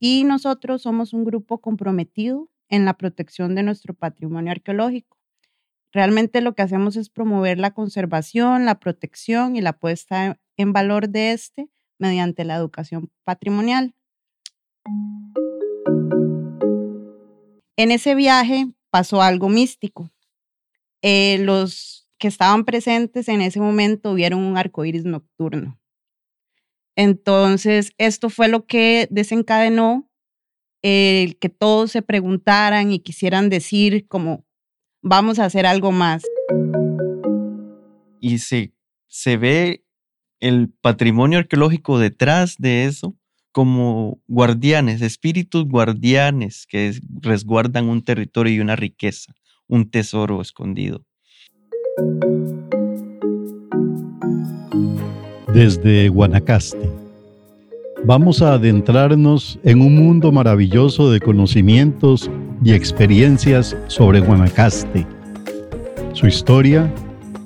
y nosotros somos un grupo comprometido en la protección de nuestro patrimonio arqueológico. Realmente lo que hacemos es promover la conservación, la protección y la puesta en valor de este mediante la educación patrimonial. En ese viaje pasó algo místico. Eh, los que estaban presentes en ese momento vieron un arco iris nocturno. Entonces, esto fue lo que desencadenó el que todos se preguntaran y quisieran decir como, vamos a hacer algo más. Y se, se ve el patrimonio arqueológico detrás de eso como guardianes, espíritus guardianes que resguardan un territorio y una riqueza, un tesoro escondido. Desde Guanacaste, vamos a adentrarnos en un mundo maravilloso de conocimientos y experiencias sobre Guanacaste, su historia,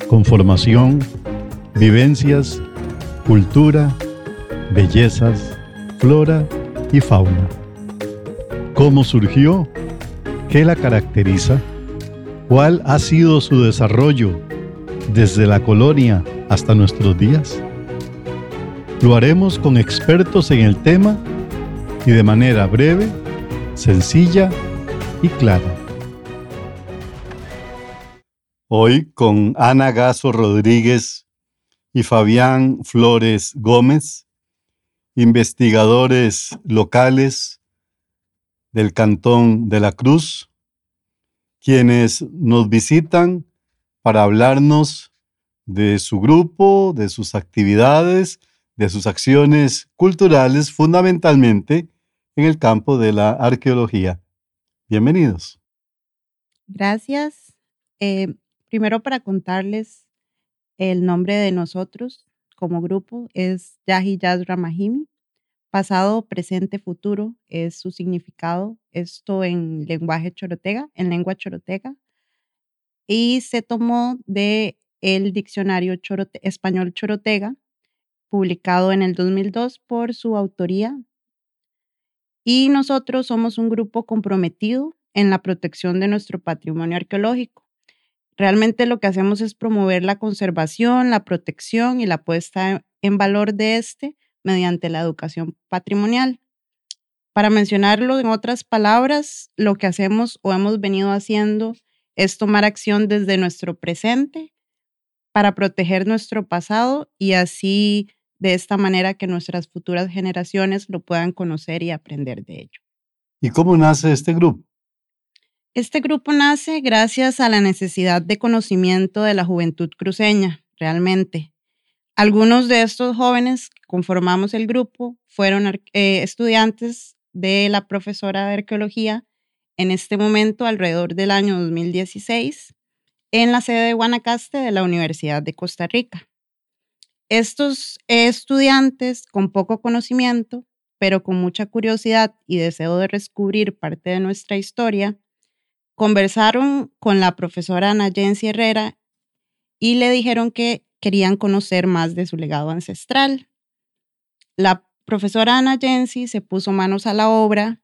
conformación, vivencias, cultura, bellezas, flora y fauna. ¿Cómo surgió? ¿Qué la caracteriza? ¿Cuál ha sido su desarrollo desde la colonia hasta nuestros días? Lo haremos con expertos en el tema y de manera breve, sencilla y clara. Hoy con Ana Gaso Rodríguez y Fabián Flores Gómez, investigadores locales del Cantón de la Cruz, quienes nos visitan para hablarnos de su grupo, de sus actividades, de sus acciones culturales, fundamentalmente en el campo de la arqueología. Bienvenidos. Gracias. Eh, primero para contarles el nombre de nosotros como grupo es Yahi Yaz Ramahimi. Pasado, presente, futuro es su significado. Esto en lenguaje chorotega, en lengua chorotega. Y se tomó de el diccionario español chorotega, publicado en el 2002 por su autoría. Y nosotros somos un grupo comprometido en la protección de nuestro patrimonio arqueológico. Realmente lo que hacemos es promover la conservación, la protección y la puesta en valor de este mediante la educación patrimonial. Para mencionarlo en otras palabras, lo que hacemos o hemos venido haciendo es tomar acción desde nuestro presente para proteger nuestro pasado y así de esta manera que nuestras futuras generaciones lo puedan conocer y aprender de ello. ¿Y cómo nace este grupo? Este grupo nace gracias a la necesidad de conocimiento de la juventud cruceña, realmente. Algunos de estos jóvenes que conformamos el grupo fueron eh, estudiantes de la profesora de arqueología en este momento alrededor del año 2016 en la sede de Guanacaste de la Universidad de Costa Rica. Estos estudiantes con poco conocimiento, pero con mucha curiosidad y deseo de descubrir parte de nuestra historia, conversaron con la profesora Ana Jensi Herrera y le dijeron que querían conocer más de su legado ancestral. La profesora Ana Jensi se puso manos a la obra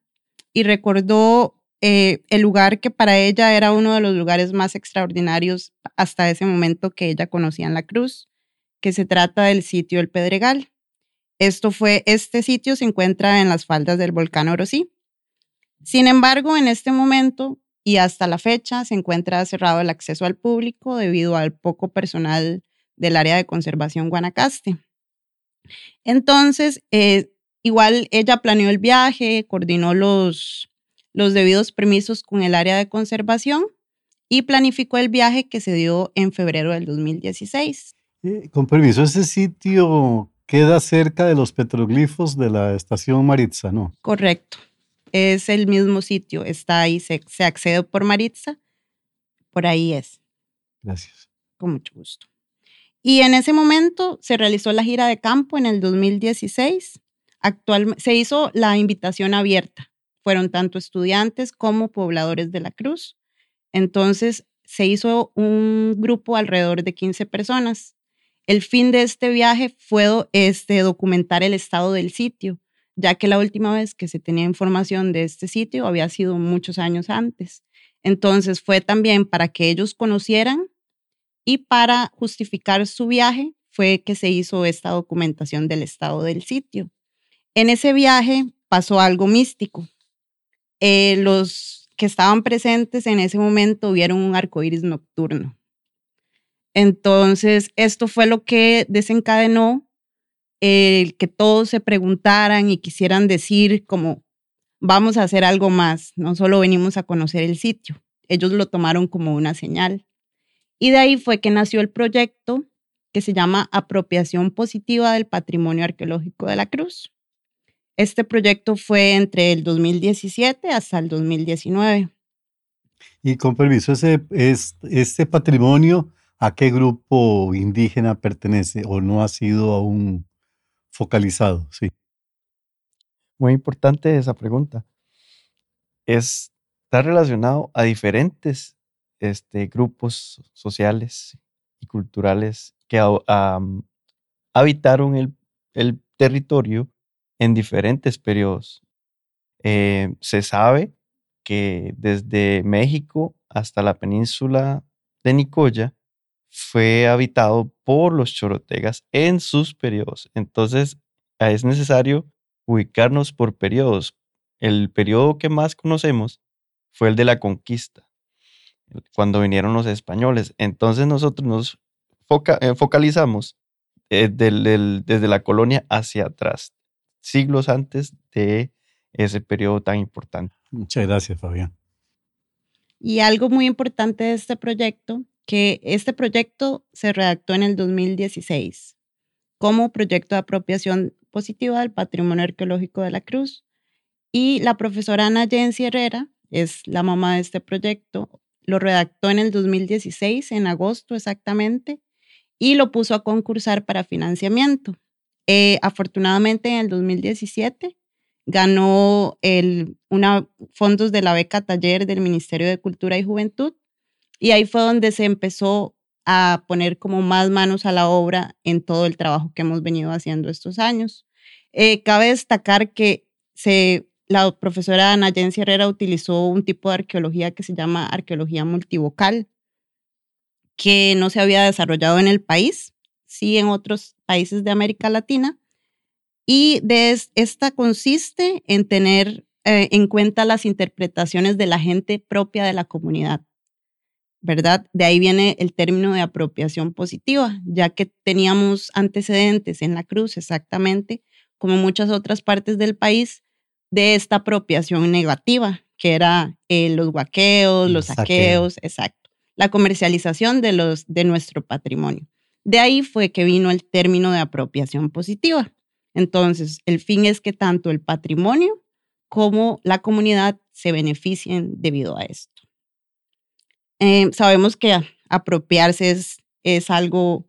y recordó eh, el lugar que para ella era uno de los lugares más extraordinarios hasta ese momento que ella conocía en la Cruz, que se trata del sitio El Pedregal. Esto fue, este sitio se encuentra en las faldas del volcán Orosí. Sin embargo, en este momento y hasta la fecha se encuentra cerrado el acceso al público debido al poco personal del área de conservación Guanacaste. Entonces, eh, igual ella planeó el viaje, coordinó los, los debidos permisos con el área de conservación y planificó el viaje que se dio en febrero del 2016. Eh, con permiso, ese sitio queda cerca de los petroglifos de la estación Maritza, ¿no? Correcto es el mismo sitio, está ahí, se, accede por Maritza, por ahí es. Gracias. Con mucho gusto. Y en ese momento se realizó la gira de campo en el 2016. Actualmente se hizo la invitación abierta. Fueron tanto estudiantes como pobladores de la Cruz. Entonces se hizo un grupo alrededor de 15 personas. El fin de este viaje fue este, documentar el estado del sitio, ya que la última vez que se tenía información de este sitio había sido muchos años antes. Entonces fue también para que ellos conocieran y para justificar su viaje fue que se hizo esta documentación del estado del sitio. En ese viaje pasó algo místico. Eh, los que estaban presentes en ese momento vieron un arco iris nocturno. Entonces, esto fue lo que desencadenó el que todos se preguntaran y quisieran decir como, vamos a hacer algo más, no solo venimos a conocer el sitio. Ellos lo tomaron como una señal. Y de ahí fue que nació el proyecto que se llama Apropiación Positiva del Patrimonio Arqueológico de la Cruz. Este proyecto fue entre el 2017 hasta el 2019. Y con permiso, ese, es, ¿este patrimonio a qué grupo indígena pertenece o no ha sido aún focalizado? Sí. Muy importante esa pregunta. está relacionado a diferentes este, grupos sociales y culturales que habitaron el, el territorio en diferentes periodos. Eh, se sabe que desde México hasta la península de Nicoya fue habitado por los chorotegas en sus periodos. Entonces, es necesario ubicarnos por periodos. El periodo que más conocemos fue el de la conquista, cuando vinieron los españoles. Entonces nosotros nos eh, focalizamos eh, desde la colonia hacia atrás, siglos antes de ese periodo tan importante. Muchas gracias, Fabián. Y algo muy importante de este proyecto, que este proyecto se redactó en el 2016 como proyecto de apropiación positiva del patrimonio arqueológico de la Cruz. Y la profesora Ana Jensi Herrera es la mamá de este proyecto. Lo redactó en el 2016, en agosto exactamente, y lo puso a concursar para financiamiento. Eh, afortunadamente en el 2017 ganó el, una, fondos de la beca taller del Ministerio de Cultura y Juventud y ahí fue donde se empezó a poner como más manos a la obra en todo el trabajo que hemos venido haciendo estos años. Eh, cabe destacar que la profesora Ana Jensi Herrera utilizó un tipo de arqueología que se llama arqueología multivocal, que no se había desarrollado en el país, sí en otros países de América Latina. Y esta consiste en tener eh, en cuenta las interpretaciones de la gente propia de la comunidad. ¿Verdad? De ahí viene el término de apropiación positiva, ya que teníamos antecedentes en la cruz exactamente, como muchas otras partes del país, de esta apropiación negativa, que era eh, los guaqueos, los saqueos, exacto, la comercialización de, los, de nuestro patrimonio. De ahí fue que vino el término de apropiación positiva. Entonces, el fin es que tanto el patrimonio como la comunidad se beneficien debido a esto. Eh, sabemos que apropiarse es, es algo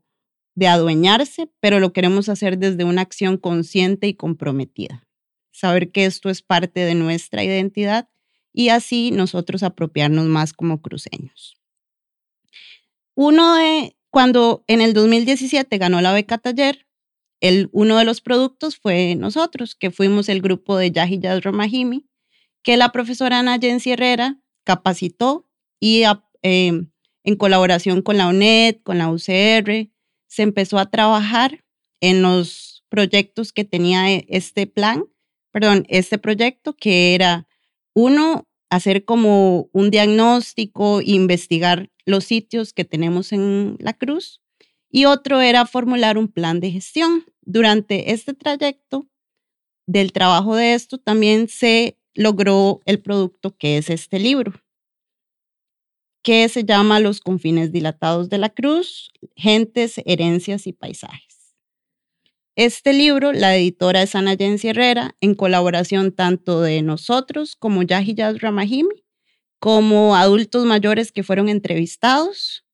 de adueñarse, pero lo queremos hacer desde una acción consciente y comprometida. Saber que esto es parte de nuestra identidad y así nosotros apropiarnos más como cruceños. Uno de, cuando en el 2017 ganó la beca taller, el, uno de los productos fue nosotros, que fuimos el grupo de Yajiyas Romajimi, que la profesora Ana Jensi Herrera capacitó y Em, en colaboración con la UNED, con la UCR, se empezó a trabajar en los proyectos que tenía e, este plan, perdón, este proyecto que era uno, hacer como un diagnóstico, investigar los sitios que tenemos en la cruz y otro era formular un plan de gestión. Durante este trayecto del trabajo de esto también se logró el producto que es este libro que se llama Los confines dilatados de la cruz, gentes, herencias y paisajes. Este libro, la editora es Ana Jensi Herrera, en colaboración tanto de nosotros como Yahiyas Ramahimi, como adultos mayores que fueron entrevistados,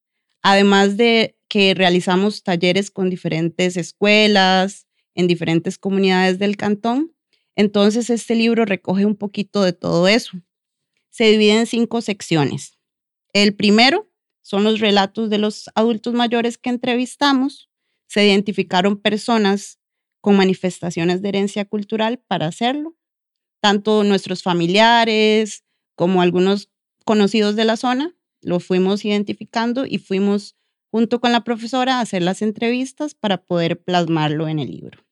además de que realizamos talleres con diferentes escuelas en diferentes comunidades del cantón. Entonces, este libro recoge un poquito de todo eso. Se divide en cinco secciones. El primero son los relatos de los adultos mayores que entrevistamos. Se identificaron personas con manifestaciones de herencia cultural para hacerlo. Tanto nuestros familiares como algunos conocidos de la zona lo fuimos identificando y fuimos junto con la profesora a hacer las entrevistas para poder plasmarlo en el libro.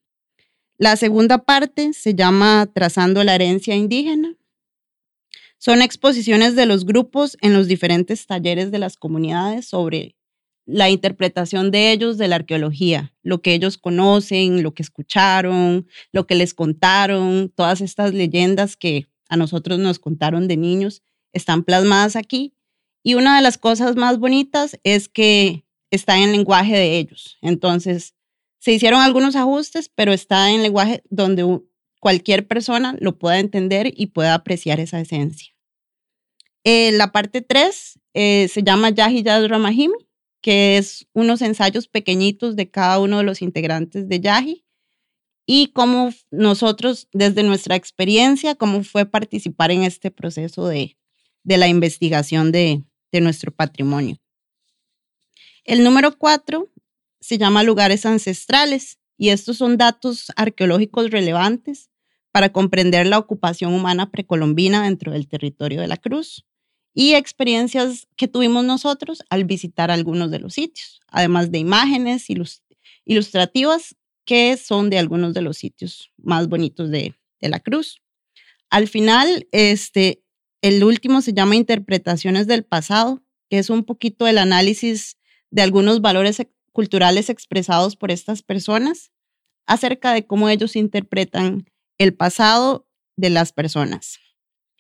La segunda parte se llama Trazando la herencia indígena. Son exposiciones de los grupos en los diferentes talleres de las comunidades sobre la interpretación de ellos de la arqueología, lo que ellos conocen, lo que escucharon, lo que les contaron, todas estas leyendas que a nosotros nos contaron de niños están plasmadas aquí. Y una de las cosas más bonitas es que está en lenguaje de ellos. Entonces, se hicieron algunos ajustes, pero está en lenguaje donde cualquier persona lo pueda entender y pueda apreciar esa esencia. Eh, la parte 3 eh, se llama Yahi Yad Ramahim que es unos ensayos pequeñitos de cada uno de los integrantes de Yahi y cómo nosotros, desde nuestra experiencia, cómo fue participar en este proceso de, de la investigación de, de nuestro patrimonio. El número cuatro se llama lugares ancestrales y estos son datos arqueológicos relevantes para comprender la ocupación humana precolombina dentro del territorio de la Cruz y experiencias que tuvimos nosotros al visitar algunos de los sitios, además de imágenes ilustrativas que son de algunos de los sitios más bonitos de, la cruz. Al final, este, el último se llama Interpretaciones del pasado, que es un poquito el análisis de algunos valores culturales expresados por estas personas acerca de cómo ellos interpretan el pasado de las personas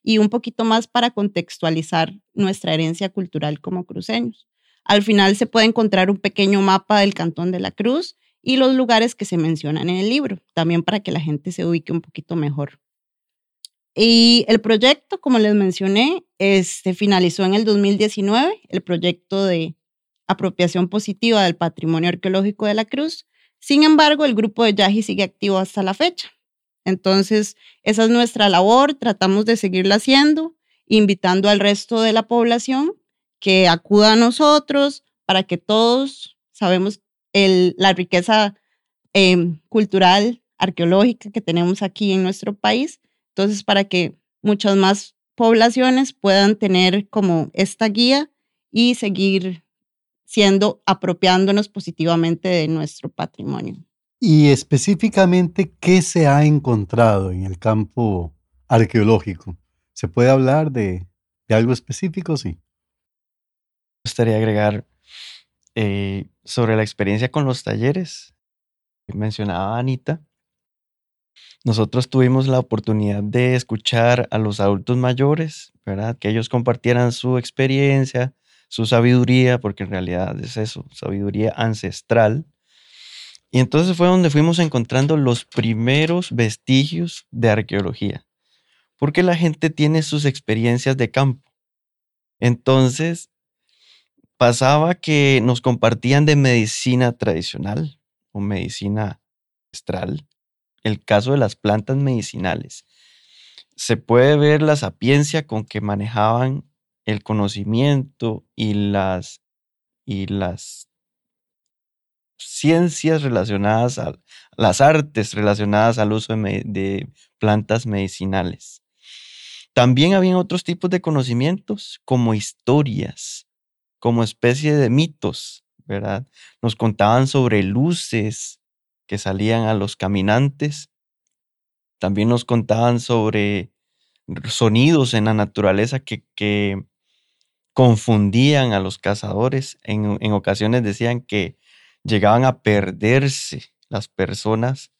y un poquito más para contextualizar nuestra herencia cultural como cruceños. Al final se puede encontrar un pequeño mapa del Cantón de la Cruz y los lugares que se mencionan en el libro, también para que la gente se ubique un poquito mejor. Y el proyecto, como les mencioné, este, finalizó en el 2019, el proyecto de apropiación positiva del patrimonio arqueológico de la Cruz. Sin embargo, el grupo de Yaji sigue activo hasta la fecha. Entonces, esa es nuestra labor, tratamos de seguirla haciendo, invitando al resto de la población que acuda a nosotros para que todos sabemos la riqueza em, cultural, arqueológica que tenemos aquí en nuestro país. Entonces, para que muchas más poblaciones puedan tener como esta guía y seguir siendo apropiándonos positivamente de nuestro patrimonio. Y específicamente, ¿qué se ha encontrado en el campo arqueológico? ¿Se puede hablar de, algo específico? Sí. Me gustaría agregar eh, sobre la experiencia con los talleres. Mencionaba Anita. Nosotros tuvimos la oportunidad de escuchar a los adultos mayores, ¿verdad? Que ellos compartieran su experiencia, su sabiduría, porque en realidad es eso, sabiduría ancestral y entonces fue donde fuimos encontrando los primeros vestigios de arqueología, porque la gente tiene sus experiencias de campo. Entonces, pasaba que nos compartían de medicina tradicional o medicina ancestral, el caso de las plantas medicinales. Se puede ver la sapiencia con que manejaban el conocimiento y las, y las ciencias relacionadas a las artes relacionadas al uso de, plantas medicinales. También habían otros tipos de conocimientos como historias, como especie de mitos, ¿verdad? Nos contaban sobre luces que salían a los caminantes. También nos contaban sobre sonidos en la naturaleza que, confundían a los cazadores. En ocasiones decían que llegaban a perderse las personas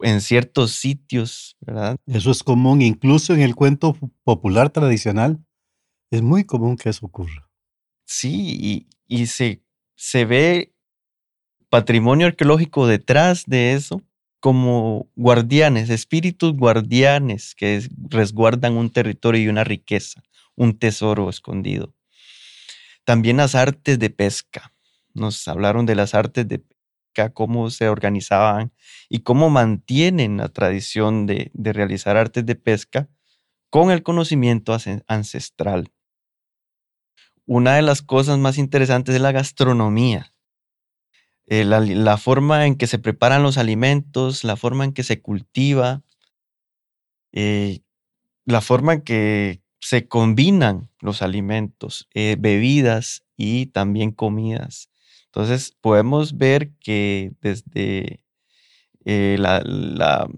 en ciertos sitios, ¿verdad? Eso es común, incluso en el cuento popular tradicional, es muy común que eso ocurra. Sí, y, se, se ve patrimonio arqueológico detrás de eso como guardianes, espíritus guardianes que resguardan un territorio y una riqueza, un tesoro escondido. También las artes de pesca nos hablaron de las artes de pesca, cómo se organizaban y cómo mantienen la tradición de, realizar artes de pesca con el conocimiento ancestral. Una de las cosas más interesantes es la gastronomía. eh, la, la forma en que se preparan los alimentos, la forma en que se cultiva, eh, la forma en que se combinan los alimentos, eh, bebidas y también comidas. Entonces podemos ver que desde eh, la, la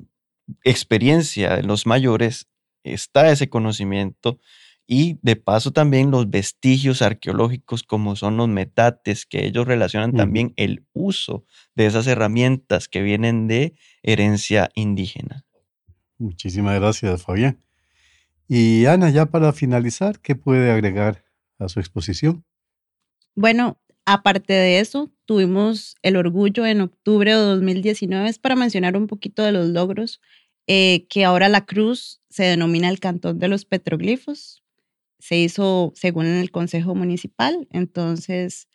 experiencia de los mayores está ese conocimiento y de paso también los vestigios arqueológicos como son los metates, que ellos relacionan también el uso de esas herramientas que vienen de herencia indígena. Muchísimas gracias, Fabián. Y Ana, ya para finalizar, ¿qué puede agregar a su exposición? Bueno, aparte de eso, tuvimos el orgullo en octubre de 2019, es para mencionar un poquito de los logros, eh, que ahora la cruz se denomina el Cantón de los Petroglifos. Se hizo según el Consejo Municipal, entonces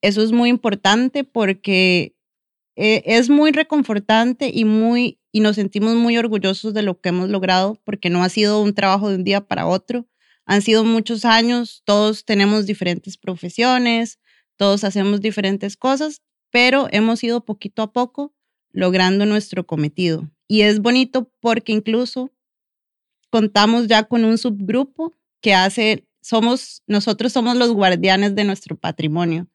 eso es muy importante porque eh, es muy reconfortante y muy y nos sentimos muy orgullosos de lo que hemos logrado porque no ha sido un trabajo de un día para otro, han sido muchos años, todos tenemos diferentes profesiones, todos hacemos diferentes cosas, pero hemos ido poquito a poco logrando nuestro cometido. Y es bonito porque incluso contamos ya con un subgrupo que hace, somos, nosotros somos los guardianes de nuestro patrimonio.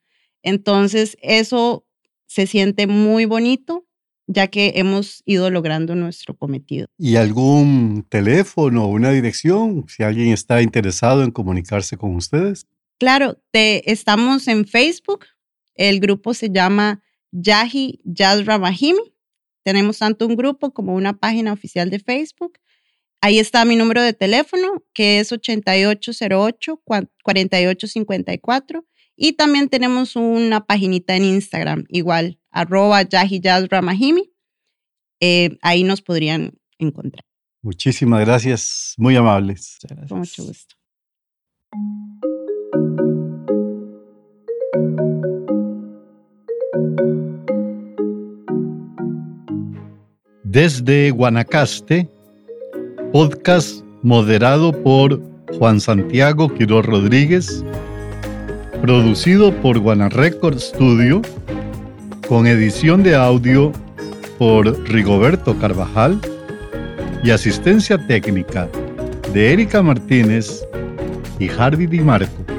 Entonces, eso se siente muy bonito ya que hemos ido logrando nuestro cometido. ¿Y algún teléfono o una dirección si alguien está interesado en comunicarse con ustedes? Claro, te, estamos en Facebook. El grupo se llama Yahi Jazz Ramahimi. Tenemos tanto un grupo como una página oficial de Facebook. Ahí está mi número de teléfono, que es 8808-4854. Y también tenemos una paginita en Instagram, igual, arroba Yahi Jazz Ramahimi. Eh, ahí nos podrían encontrar. Muchísimas gracias, muy amables. Con mucho gusto. Desde Guanacaste, podcast moderado por Juan Santiago Quiroz Rodríguez, producido por Guana Record Studio, con edición de audio por Rigoberto Carvajal y asistencia técnica de Erika Martínez y Harvey Di Marco.